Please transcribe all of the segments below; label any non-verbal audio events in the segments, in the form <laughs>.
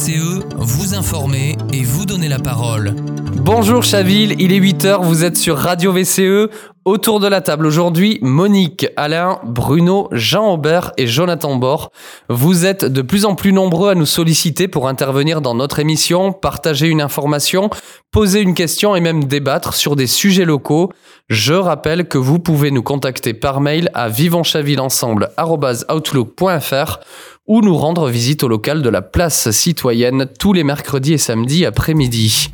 VCE, vous informer et vous donner la parole. Bonjour Chaville, il est 8h, vous êtes sur Radio VCE. Autour de la table aujourd'hui, Monique, Alain, Bruno, Jean Aubert et Jonathan Bord. Vous êtes de plus en plus nombreux à nous solliciter pour intervenir dans notre émission, partager une information, poser une question et même débattre sur des sujets locaux. Je rappelle que vous pouvez nous contacter par mail à vivonschavillensemble.outlook.fr ou nous rendre visite au local de la place citoyenne tous les mercredis et samedis après-midi.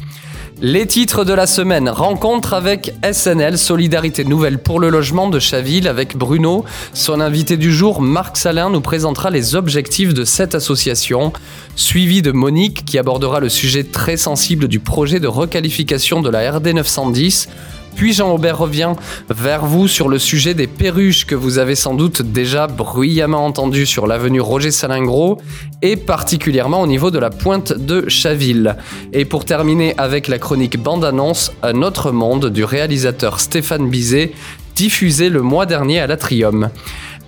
Les titres de la semaine. Rencontre avec SNL, Solidarité Nouvelle pour le logement de Chaville avec Bruno. Son invité du jour, Marc Salin, nous présentera les objectifs de cette association. Suivi de Monique qui abordera le sujet très sensible du projet de requalification de la RD 910. Puis Jean-Aubert revient vers vous sur le sujet des perruches que vous avez sans doute déjà bruyamment entendu sur l'avenue Roger Salingro et particulièrement au niveau de la pointe de Chaville. Et pour terminer avec la chronique bande-annonce Un autre monde du réalisateur Stéphane Bizet, diffusé le mois dernier à l'Atrium.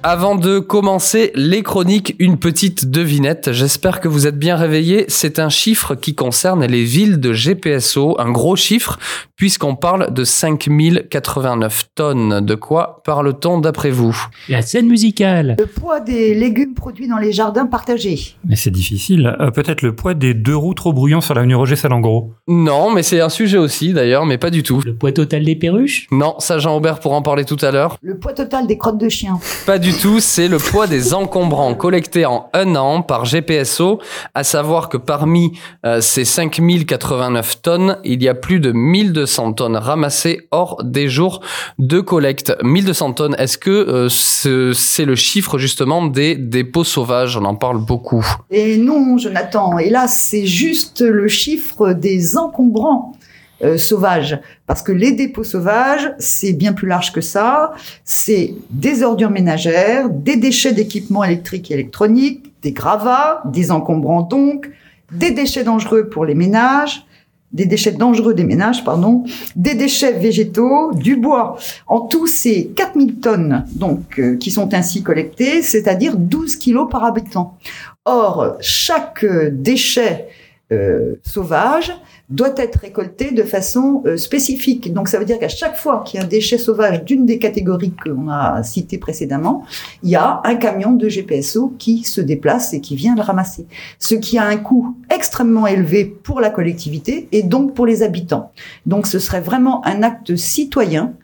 Avant de commencer les chroniques, une petite devinette. J'espère que vous êtes bien réveillés. C'est un chiffre qui concerne les villes de GPSO, un gros chiffre, puisqu'on parle de 5089 tonnes. De quoi parle-t-on d'après vous? La scène musicale. Le poids des légumes produits dans les jardins partagés. Mais c'est difficile. Euh, Peut-être le poids des deux roues trop brouillants sur l'avenue Roger Salengro. Non, mais c'est un sujet aussi d'ailleurs, mais pas du tout. Le poids total des perruches? Non, ça Jean-Aubert pourra en parler tout à l'heure. Le poids total des crottes de chien. Pas du c'est le poids des encombrants collectés en un an par GPSO, à savoir que parmi euh, ces 5089 tonnes, il y a plus de 1200 tonnes ramassées hors des jours de collecte. 1200 tonnes, est-ce que euh, ce- c'est le chiffre justement des dépôts sauvages? On en parle beaucoup. Et non, Jonathan, hélas, c'est juste le chiffre des encombrants euh, sauvages. Parce que les dépôts sauvages, c'est bien plus large que ça. C'est des ordures ménagères, des déchets d'équipements électriques et électroniques, des gravats, des encombrants donc, des déchets dangereux pour les ménages, des déchets dangereux des ménages, pardon, des déchets végétaux, du bois. En tout, c'est 4000 tonnes donc euh, qui sont ainsi collectées, c'est-à-dire 12 kilos par habitant. Or, chaque euh, déchet euh, sauvage doit être récolté de façon euh, spécifique. Donc, ça veut dire qu'à chaque fois qu'il y a un déchet sauvage d'une des catégories qu'on a citées précédemment, il y a un camion de GPSO qui se déplace et qui vient le ramasser. Ce qui a un coût extrêmement élevé pour la collectivité et donc pour les habitants. Donc, ce serait vraiment un acte citoyen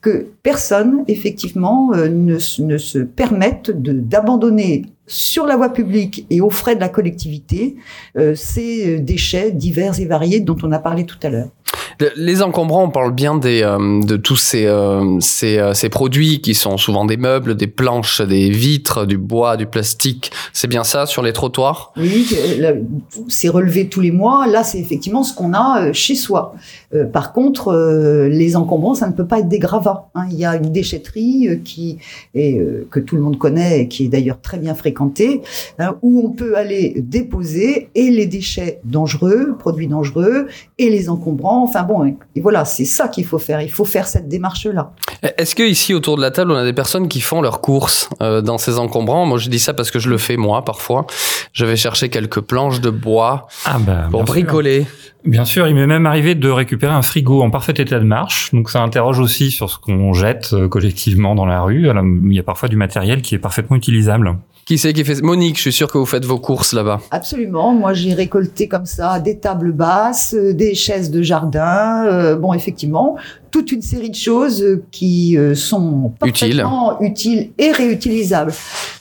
que personne, effectivement, euh, ne, se permette d'abandonner sur la voie publique et aux frais de la collectivité euh, ces déchets divers et variés dont on a parlé tout à l'heure. Le- Les encombrants, on parle bien euh, de tous ces, euh, euh, ces produits qui sont souvent des meubles, des planches, des vitres, du bois, du plastique. C'est bien ça sur les trottoirs? Oui, c'est relevé tous les mois. Là, c'est effectivement ce qu'on a chez soi. Par contre, les encombrants, ça ne peut pas être des gravats. hein. Il y a une déchetterie qui est, que tout le monde connaît et qui est d'ailleurs très bien fréquentée, hein, où on peut aller déposer et les déchets dangereux, produits dangereux, et les encombrants. Enfin bon, et, et voilà, c'est ça qu'il faut faire. Il faut faire cette démarche-là. Est-ce que ici autour de la table, on a des personnes qui font leurs courses euh, dans ces encombrants? Moi, je dis ça parce que je le fais moi parfois. Je vais chercher quelques planches de bois Ah bah, pour bien sûr. bricoler. Bien sûr, il m'est même arrivé de récupérer un frigo en parfait état de marche. Donc ça interroge aussi sur ce qu'on jette euh, collectivement dans la rue. Alors, il y a parfois du matériel qui est parfaitement utilisable. Qui c'est qui fait Monique, je suis sûr que vous faites vos courses là-bas. Absolument. Moi, j'ai récolté comme ça des tables basses, euh, des chaises de jardin. Euh, bon, effectivement, toute une série de choses euh, qui euh, sont parfaitement utiles et réutilisables.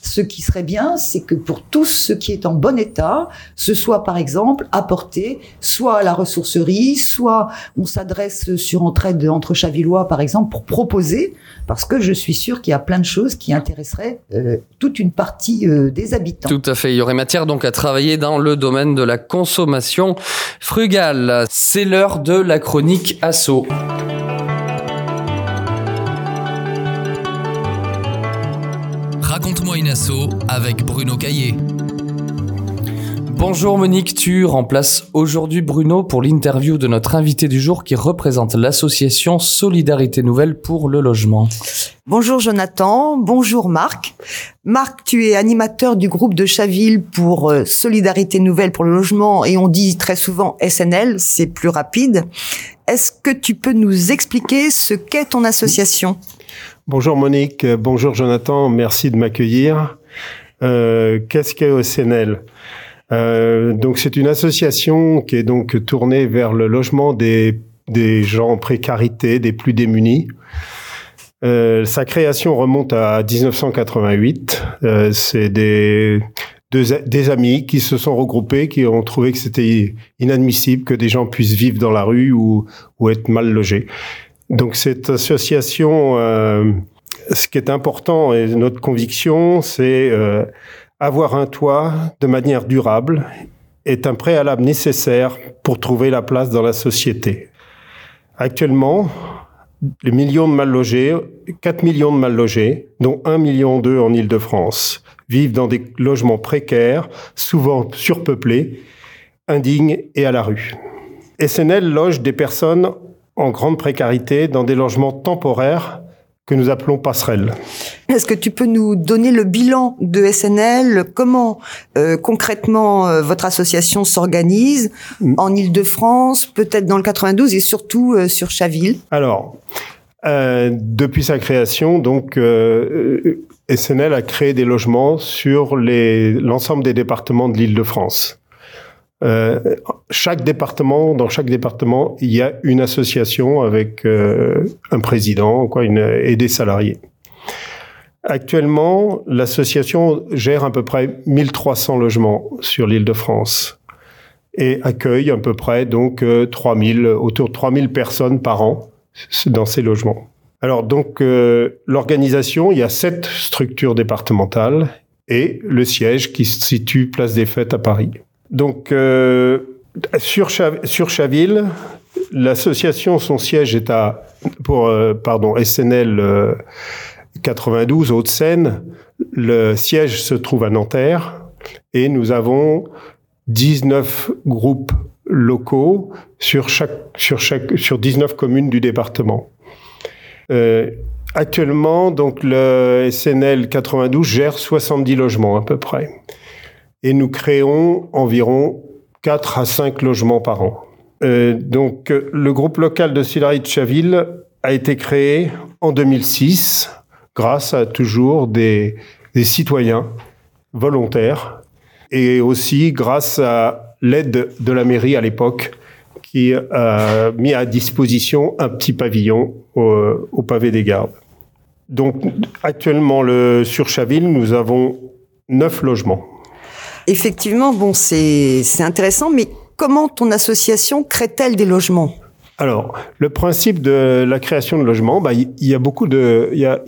Ce qui serait bien, c'est que pour tout ce qui est en bon état, ce soit par exemple apporté soit à la ressourcerie, soit on s'adresse sur entraide entre Chavillois par exemple pour proposer, parce que je suis sûr qu'il y a plein de choses qui intéresseraient euh, toute une partie euh, des habitants. Tout à fait. Il y aurait matière donc à travailler dans le domaine de la consommation frugale. C'est l'heure de la chronique assaut. Avec Bruno Caillé. Bonjour Monique, tu remplaces aujourd'hui Bruno pour l'interview de notre invité du jour qui représente l'association Solidarité Nouvelle pour le logement. Bonjour Jonathan, bonjour Marc. Marc, tu es animateur du groupe de Chaville pour euh, Solidarité Nouvelle pour le logement et on dit très souvent SNL, c'est plus rapide. Est-ce que tu peux nous expliquer ce qu'est ton association? Bonjour Monique, bonjour Jonathan, merci de m'accueillir. Euh, Qu'est-ce qu'est SNL euh, donc c'est une association qui est donc tournée vers le logement des, des gens en précarité, des plus démunis. Euh, sa création remonte à 1988. Euh, c'est des, des amis qui se sont regroupés, qui ont trouvé que c'était inadmissible que des gens puissent vivre dans la rue ou, ou être mal logés. Donc cette association, euh, ce qui est important et notre conviction, c'est euh, avoir un toit de manière durable est un préalable nécessaire pour trouver la place dans la société. Actuellement, les millions de mal logés, 4 millions de mal logés, dont 1 million d'eux en Île-de-France, vivent dans des logements précaires, souvent surpeuplés, indignes et à la rue. SNL loge des personnes en grande précarité dans des logements temporaires que nous appelons passerelles. Est-ce que tu peux nous donner le bilan de SNL Comment euh, concrètement euh, votre association s'organise mm. en Ile-de-France, peut-être dans le 92 et surtout euh, sur Chaville? Alors, euh, depuis sa création, donc SNL a créé des logements sur l'ensemble des départements de l'Île-de-France. Euh, chaque département, dans chaque département, il y a une association avec euh, un président, quoi, une, et des salariés. Actuellement, l'association gère à peu près 1300 logements sur l'île de France et accueille à peu près donc 3000, euh, autour de 3000 personnes par an dans ces logements. Alors donc euh, l'organisation, il y a sept structures départementales et le siège qui se situe place des Fêtes à Paris. Donc, euh, sur, Chaville, l'association, son siège est à, pour, euh, pardon, SNL 92, euh, Haute-Seine. Le siège se trouve à Nanterre et nous avons 19 groupes locaux sur chaque, sur chaque, sur 19 communes du département. Euh, actuellement, donc le SNL 92 gère 70 logements à peu près et nous créons environ 4 à 5 logements par an. Euh, donc, le groupe local de Sillery de Chaville a été créé en 2006 grâce à toujours des, citoyens volontaires et aussi grâce à l'aide de la mairie à l'époque qui a mis à disposition un petit pavillon au, pavé des gardes. Donc actuellement le, sur Chaville, nous avons neuf logements. Effectivement, bon, c'est intéressant, mais comment ton association crée-t-elle des logements? Alors, le principe de la création de logements, bah, il y, a beaucoup de, il y a,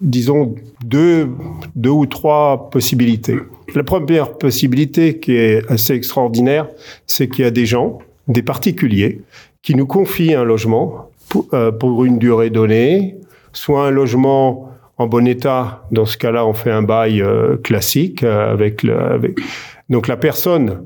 disons, deux, deux ou trois possibilités. La première possibilité qui est assez extraordinaire, c'est qu'il y a des gens, des particuliers, qui nous confient un logement pour, euh, pour une durée donnée, soit un logement en bon état, dans ce cas-là, on fait un bail euh, classique euh, avec, le, avec, donc la personne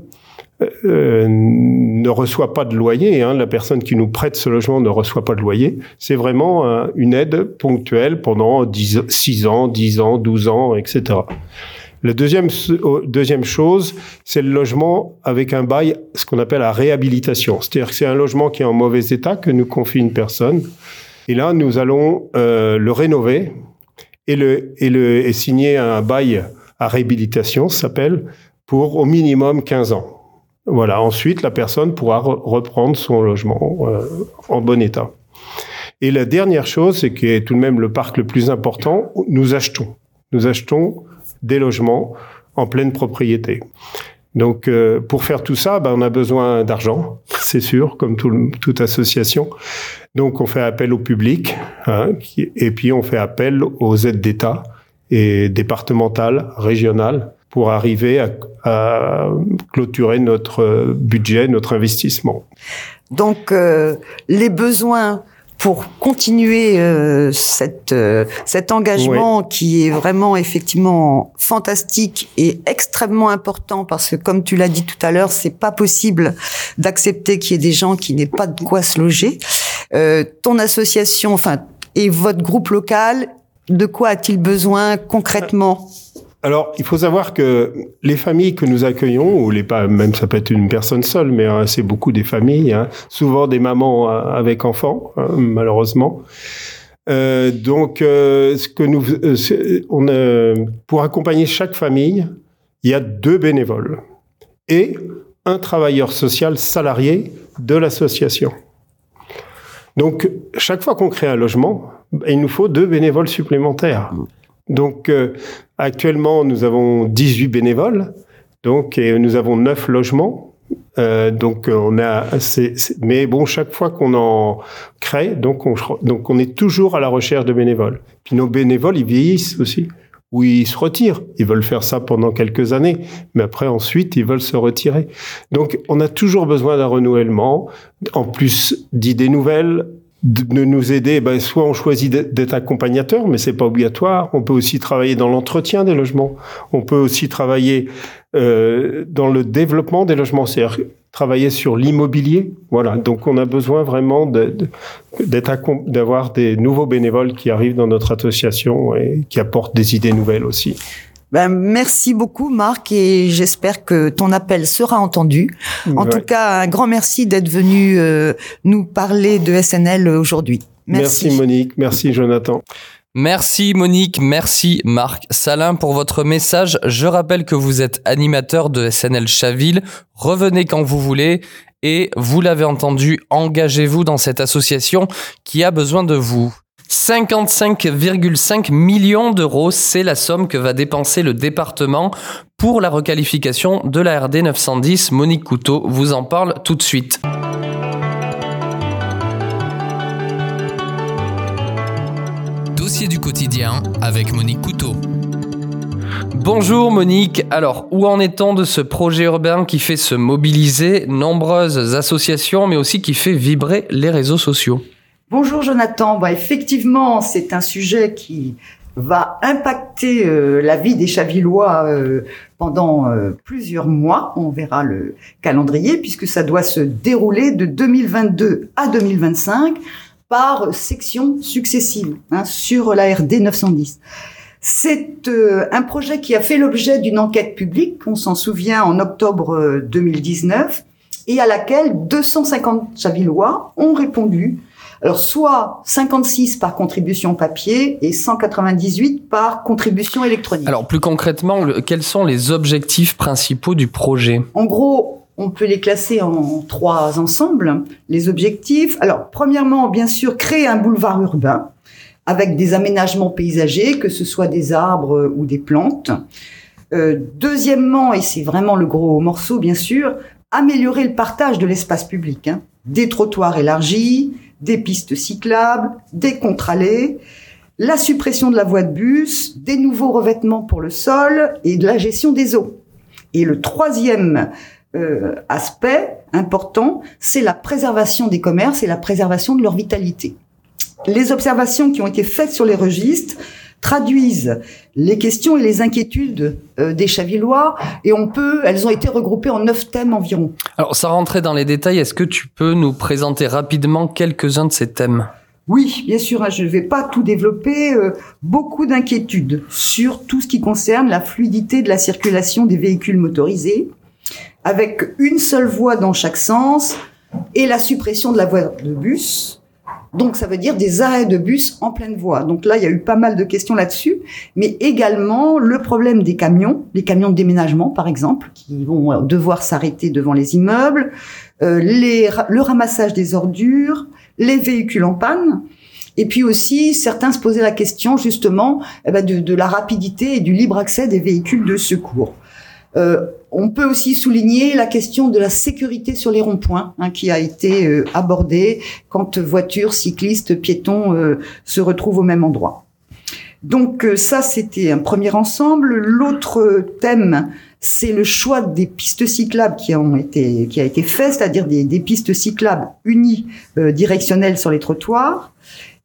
euh, ne reçoit pas de loyer. Hein, la personne qui nous prête ce logement ne reçoit pas de loyer. C'est vraiment une aide ponctuelle pendant 10, 6 ans, 10 ans, 12 ans, etc. La deuxième, deuxième chose, c'est le logement avec un bail, ce qu'on appelle la réhabilitation. C'est-à-dire que c'est un logement qui est en mauvais état que nous confie une personne. Et là, nous allons le rénover et, le, et, le, et signer un bail à réhabilitation, s'appelle, pour au minimum 15 ans. Voilà. Ensuite, la personne pourra reprendre son logement euh, en bon état. Et la dernière chose, c'est qui est tout de même le parc le plus important, nous achetons. Nous achetons des logements en pleine propriété. Donc, euh, pour faire tout ça, ben, on a besoin d'argent, <laughs> c'est sûr, comme tout, toute association. Donc, on fait appel au public, hein, et puis on fait appel aux aides d'État et départementales, régionales, pour arriver à, à, clôturer notre budget, notre investissement. Donc, euh, les besoins pour continuer euh, cette, euh, cet engagement qui est vraiment effectivement fantastique et extrêmement important parce que comme tu l'as dit tout à l'heure, c'est pas possible d'accepter qu'il y ait des gens qui n'aient pas de quoi se loger. Euh, ton association, enfin, et votre groupe local, de quoi a-t-il besoin concrètement? Alors, il faut savoir que les familles que nous accueillons, ou les pas, même ça peut être une personne seule, mais hein, c'est beaucoup des familles, hein, souvent des mamans euh, avec enfants, hein, malheureusement. Euh, donc, euh, pour accompagner chaque famille, il y a deux bénévoles et un travailleur social salarié de l'association. Donc, chaque fois qu'on crée un logement, il nous faut deux bénévoles supplémentaires. Donc, euh, actuellement, nous avons 18 bénévoles, donc, et nous avons 9 logements. Euh, donc, on a, c'est- mais bon, chaque fois qu'on en crée, donc on, donc on est toujours à la recherche de bénévoles. Puis nos bénévoles, ils vieillissent aussi, ou ils se retirent. Ils veulent faire ça pendant quelques années, mais après, ensuite, ils veulent se retirer. Donc, on a toujours besoin d'un renouvellement, en plus d'idées nouvelles, de nous aider, ben, soit on choisit d'être accompagnateur, mais c'est pas obligatoire. On peut aussi travailler dans l'entretien des logements. On peut aussi travailler euh, dans le développement des logements, c'est-à-dire travailler sur l'immobilier. Voilà. Donc on a besoin vraiment d'avoir des nouveaux bénévoles qui arrivent dans notre association et qui apportent des idées nouvelles aussi. Ben, merci beaucoup Marc et j'espère que ton appel sera entendu. En Ouais. tout cas, un grand merci d'être venu euh, nous parler de SNL aujourd'hui. merci Merci. Monique, merci Jonathan. Merci Monique, merci Marc Salin pour votre message. Je rappelle que vous êtes animateur de SNL Chaville. Revenez quand vous voulez et vous l'avez entendu, engagez-vous dans cette association qui a besoin de vous. 55,5 millions d'euros, c'est la somme que va dépenser le département pour la requalification de la RD 910. Monique Couteau vous en parle tout de suite. Dossier du quotidien avec Monique Couteau. Bonjour Monique, alors où en est-on de ce projet urbain qui fait se mobiliser nombreuses associations mais aussi qui fait vibrer les réseaux sociaux? Bonjour Jonathan. Bah, effectivement, c'est un sujet qui va impacter euh, la vie des Chavillois euh, pendant euh, plusieurs mois. On verra le calendrier puisque ça doit se dérouler de 2022 à 2025 par section successive hein, sur la RD 910. C'est euh, un projet qui a fait l'objet d'une enquête publique, on s'en souvient, en octobre euh, 2019, et à laquelle 250 Chavillois ont répondu alors, soit 56 par contribution papier et 198 par contribution électronique. Alors plus concrètement, quels sont les objectifs principaux du projet? En gros, on peut les classer en trois ensembles. Les objectifs. Alors, premièrement, bien sûr, créer un boulevard urbain avec des aménagements paysagers, que ce soit des arbres ou des plantes. Euh, deuxièmement, et c'est vraiment le gros morceau, bien sûr, améliorer le partage de l'espace public. hein. Des trottoirs élargis, des pistes cyclables, des contre-allées, la suppression de la voie de bus, des nouveaux revêtements pour le sol et de la gestion des eaux. Et le troisième euh, aspect important, c'est la préservation des commerces et la préservation de leur vitalité. Les observations qui ont été faites sur les registres traduisent les questions et les inquiétudes euh, des Chavillois et on peut, elles ont été regroupées en neuf thèmes environ. Alors sans rentrer dans les détails, est-ce que tu peux nous présenter rapidement quelques-uns de ces thèmes? Oui, bien sûr, hein, je ne vais pas tout développer. euh, beaucoup d'inquiétudes sur tout ce qui concerne la fluidité de la circulation des véhicules motorisés, avec une seule voie dans chaque sens et la suppression de la voie de bus. Donc ça veut dire des arrêts de bus en pleine voie. Donc là, il y a eu pas mal de questions là-dessus, mais également le problème des camions, les camions de déménagement par exemple, qui vont devoir s'arrêter devant les immeubles, euh, le ramassage des ordures, les véhicules en panne. Et puis aussi, certains se posaient la question justement eh ben, de, de la rapidité et du libre accès des véhicules de secours. Euh, on peut aussi souligner la question de la sécurité sur les ronds-points, hein, qui a été euh, abordée quand voitures, cyclistes, piétons euh, se retrouvent au même endroit. Donc euh, ça, c'était un premier ensemble. L'autre thème, c'est le choix des pistes cyclables qui ont été qui a été fait, c'est-à-dire des, des, pistes cyclables unies euh, directionnelles sur les trottoirs.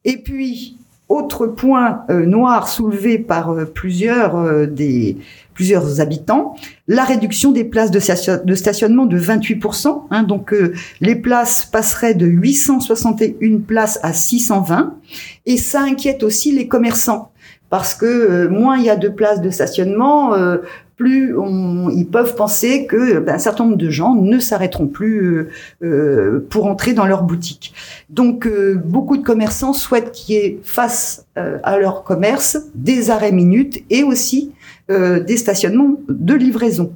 Et puis autre point euh, noir soulevé par euh, plusieurs euh, des plusieurs habitants, la réduction des places de, stationnement de 28%. Hein, donc les places passeraient de 861 places à 620, et ça inquiète aussi les commerçants parce que moins il y a de places de stationnement, plus on, ils peuvent penser que ben, certain nombre de gens ne s'arrêteront plus euh, euh pour entrer dans leur boutique. Donc euh, beaucoup de commerçants souhaitent qu'il y ait face euh, à leur commerce des arrêts minutes et aussi des stationnements de livraison.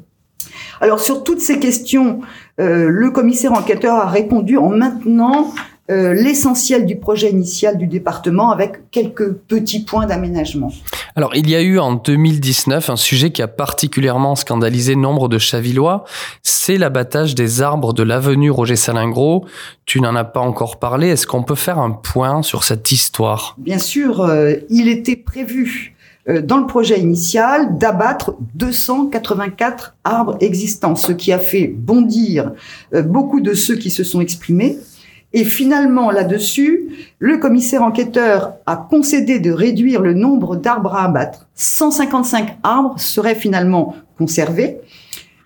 Alors sur toutes ces questions, le commissaire enquêteur a répondu en maintenant euh, l'essentiel du projet initial du département avec quelques petits points d'aménagement. Alors, il y a eu en 2019 un sujet qui a particulièrement scandalisé nombre de Chavillois, c'est l'abattage des arbres de l'avenue Roger Salingro. Tu n'en as pas encore parlé, est-ce qu'on peut faire un point sur cette histoire? Bien sûr, euh, il était prévu euh, dans le projet initial d'abattre 284 arbres existants, ce qui a fait bondir beaucoup de ceux qui se sont exprimés. Et finalement, là-dessus, le commissaire enquêteur a concédé de réduire le nombre d'arbres à abattre. 155 arbres seraient finalement conservés,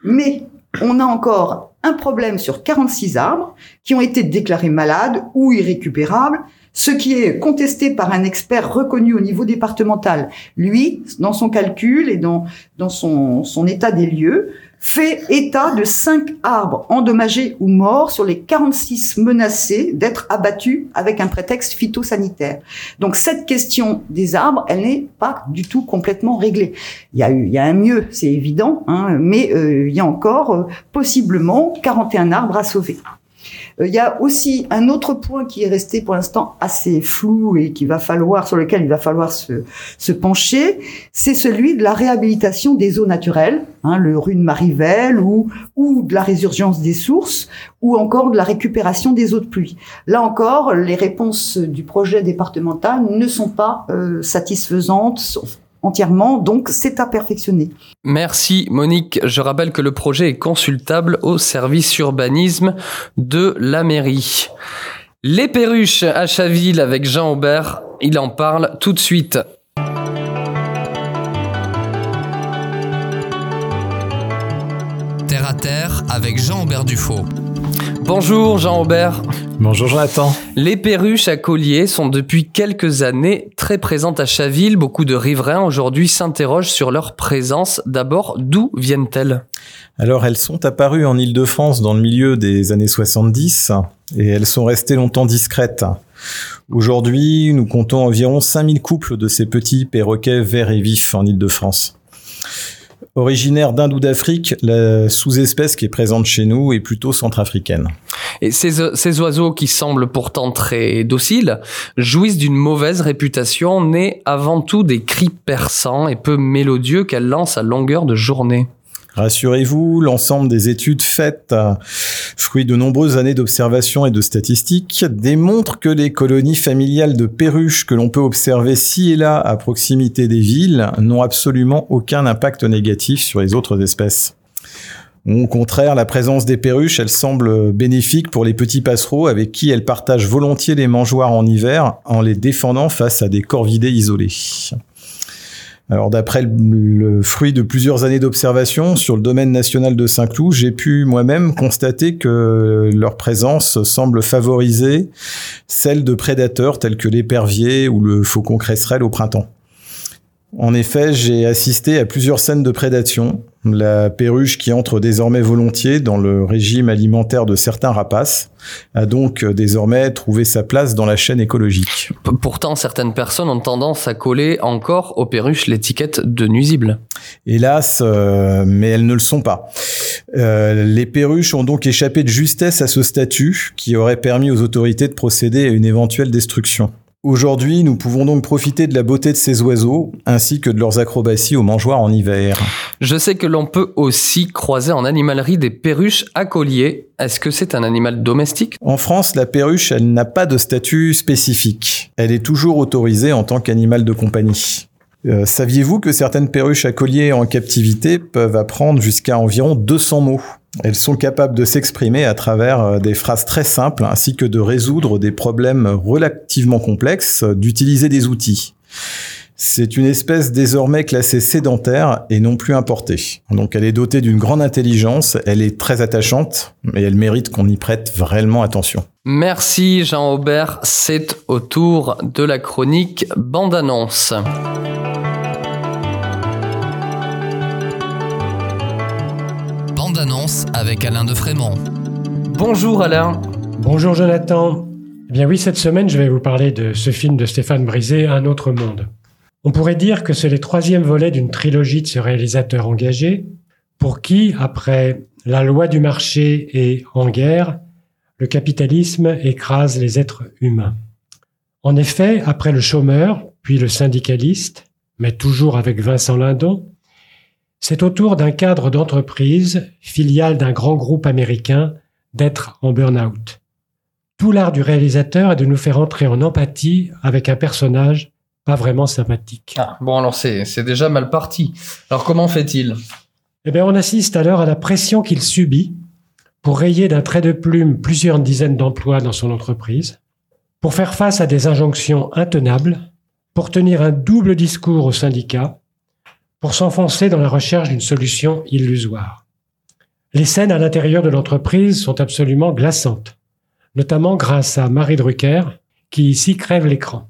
mais on a encore un problème sur 46 arbres qui ont été déclarés malades ou irrécupérables, ce qui est contesté par un expert reconnu au niveau départemental. Lui, dans son calcul et dans, son état des lieux, fait état de cinq arbres endommagés ou morts sur les 46 menacés d'être abattus avec un prétexte phytosanitaire. Donc cette question des arbres, elle n'est pas du tout complètement réglée. Il y a, eu, il y a un mieux, c'est évident, hein, mais euh, il y a encore euh, possiblement 41 arbres à sauver. Euh, il y a aussi un autre point qui est resté pour l'instant assez flou et qui va falloir, sur lequel il va falloir se, se pencher, c'est celui de la réhabilitation des eaux naturelles, hein, le rue de Marivelle ou, ou de la résurgence des sources ou encore de la récupération des eaux de pluie. Là encore, les réponses du projet départemental ne sont pas euh, satisfaisantes, entièrement, donc c'est à perfectionner. Merci Monique. Je rappelle que le projet est consultable au service urbanisme de la mairie. Les perruches à Chaville avec Jean Aubert, il en parle tout de suite. Terre à terre avec Jean Aubert Dufaux. Bonjour Jean-Aubert. Bonjour Jonathan. Les perruches à collier sont depuis quelques années très présentes à Chaville. Beaucoup de riverains aujourd'hui s'interrogent sur leur présence. D'abord, d'où viennent-elles? Alors elles sont apparues en Île-de-France dans le milieu des années 70 et elles sont restées longtemps discrètes. Aujourd'hui, nous comptons environ 5000 couples de ces petits perroquets verts et vifs en Île-de-France. Originaire d'Inde ou d'Afrique, la sous-espèce qui est présente chez nous est plutôt centrafricaine. Et ces, ces oiseaux qui semblent pourtant très dociles jouissent d'une mauvaise réputation, née avant tout des cris perçants et peu mélodieux qu'elles lancent à longueur de journée. Rassurez-vous, l'ensemble des études faites, fruit de nombreuses années d'observations et de statistiques, démontrent que les colonies familiales de perruches que l'on peut observer ci et là à proximité des villes n'ont absolument aucun impact négatif sur les autres espèces. Au contraire, la présence des perruches, elle semble bénéfique pour les petits passereaux avec qui elles partagent volontiers les mangeoires en hiver en les défendant face à des corvidés isolés. Alors d'après le, fruit de plusieurs années d'observation sur le domaine national de Saint-Cloud, j'ai pu moi-même constater que leur présence semble favoriser celle de prédateurs tels que l'épervier ou le faucon cresserelle au printemps. En effet, j'ai assisté à plusieurs scènes de prédation. La perruche qui entre désormais volontiers dans le régime alimentaire de certains rapaces a donc désormais trouvé sa place dans la chaîne écologique. Pourtant, certaines personnes ont tendance à coller encore aux perruches l'étiquette de nuisible. Hélas, euh, mais elles ne le sont pas. Euh, les perruches ont donc échappé de justesse à ce statut qui aurait permis aux autorités de procéder à une éventuelle destruction. Aujourd'hui, nous pouvons donc profiter de la beauté de ces oiseaux, ainsi que de leurs acrobaties aux mangeoires en hiver. Je sais que l'on peut aussi croiser en animalerie des perruches à collier. Est-ce que c'est un animal domestique? En France, la perruche, elle n'a pas de statut spécifique. Elle est toujours autorisée en tant qu'animal de compagnie. Euh, Saviez-vous que certaines perruches à collier en captivité peuvent apprendre jusqu'à environ 200 mots? Elles sont capables de s'exprimer à travers euh, des phrases très simples ainsi que de résoudre des problèmes relativement complexes, euh, d'utiliser des outils. C'est une espèce désormais classée sédentaire et non plus importée. Donc elle est dotée d'une grande intelligence, elle est très attachante, mais elle mérite qu'on y prête vraiment attention. Merci Jean-Aubert, c'est au tour de la chronique bande-annonce. Bande-annonce avec Alain de Frémont. Bonjour Alain. Bonjour Jonathan. Eh bien oui, cette semaine, je vais vous parler de ce film de Stéphane Brisé, Un autre monde. On pourrait dire que c'est le troisième volet d'une trilogie de ce réalisateur engagé, pour qui, après La loi du marché et En guerre, le capitalisme écrase les êtres humains. En effet, après le chômeur, puis le syndicaliste, mais toujours avec Vincent Lindon, c'est au tour d'un cadre d'entreprise, filiale d'un grand groupe américain, d'être en burn-out. Tout l'art du réalisateur est de nous faire entrer en empathie avec un personnage pas vraiment sympathique. Ah, bon alors c'est c'est déjà mal parti. Alors comment fait-il? Eh bien, on assiste alors à la pression qu'il subit pour rayer d'un trait de plume plusieurs dizaines d'emplois dans son entreprise, pour faire face à des injonctions intenables, pour tenir un double discours au syndicat, pour s'enfoncer dans la recherche d'une solution illusoire. Les scènes à l'intérieur de l'entreprise sont absolument glaçantes, notamment grâce à Marie Drucker, qui ici crève l'écran.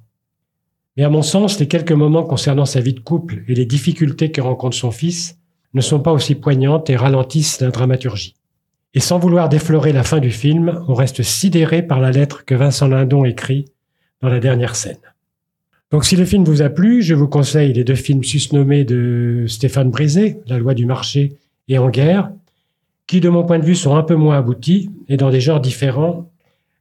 Mais à mon sens, les quelques moments concernant sa vie de couple et les difficultés que rencontre son fils ne sont pas aussi poignantes et ralentissent la dramaturgie. Et sans vouloir déflorer la fin du film, on reste sidéré par la lettre que Vincent Lindon écrit dans la dernière scène. Donc si le film vous a plu, je vous conseille les deux films susnommés de Stéphane Brisé, La loi du marché et En guerre, qui de mon point de vue sont un peu moins aboutis et dans des genres différents.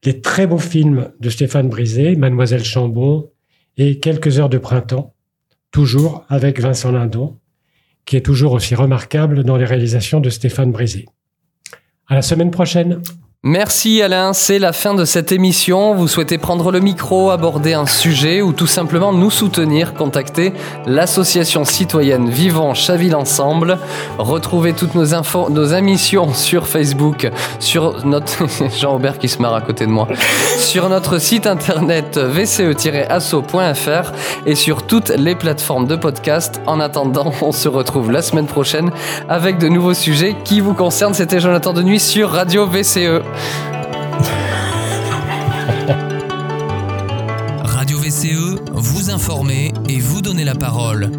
Les très beaux films de Stéphane Brisé, Mademoiselle Chambon et Quelques heures de printemps, toujours avec Vincent Lindon, qui est toujours aussi remarquable dans les réalisations de Stéphane Brisé. À la semaine prochaine. Merci Alain, c'est la fin de cette émission. Vous souhaitez prendre le micro, aborder un sujet ou tout simplement nous soutenir, contactez l'association citoyenne Vivons Chaville Ensemble. Retrouvez toutes nos infos, nos émissions sur Facebook, sur notre <laughs> Jean-Aubert qui à côté de moi, sur notre site internet vce-asso.fr et sur toutes les plateformes de podcast. En attendant, on se retrouve la semaine prochaine avec de nouveaux sujets qui vous concernent. C'était Jonathan de Nuit sur Radio. VCE. Radio VCE, vous informer et vous donner la parole.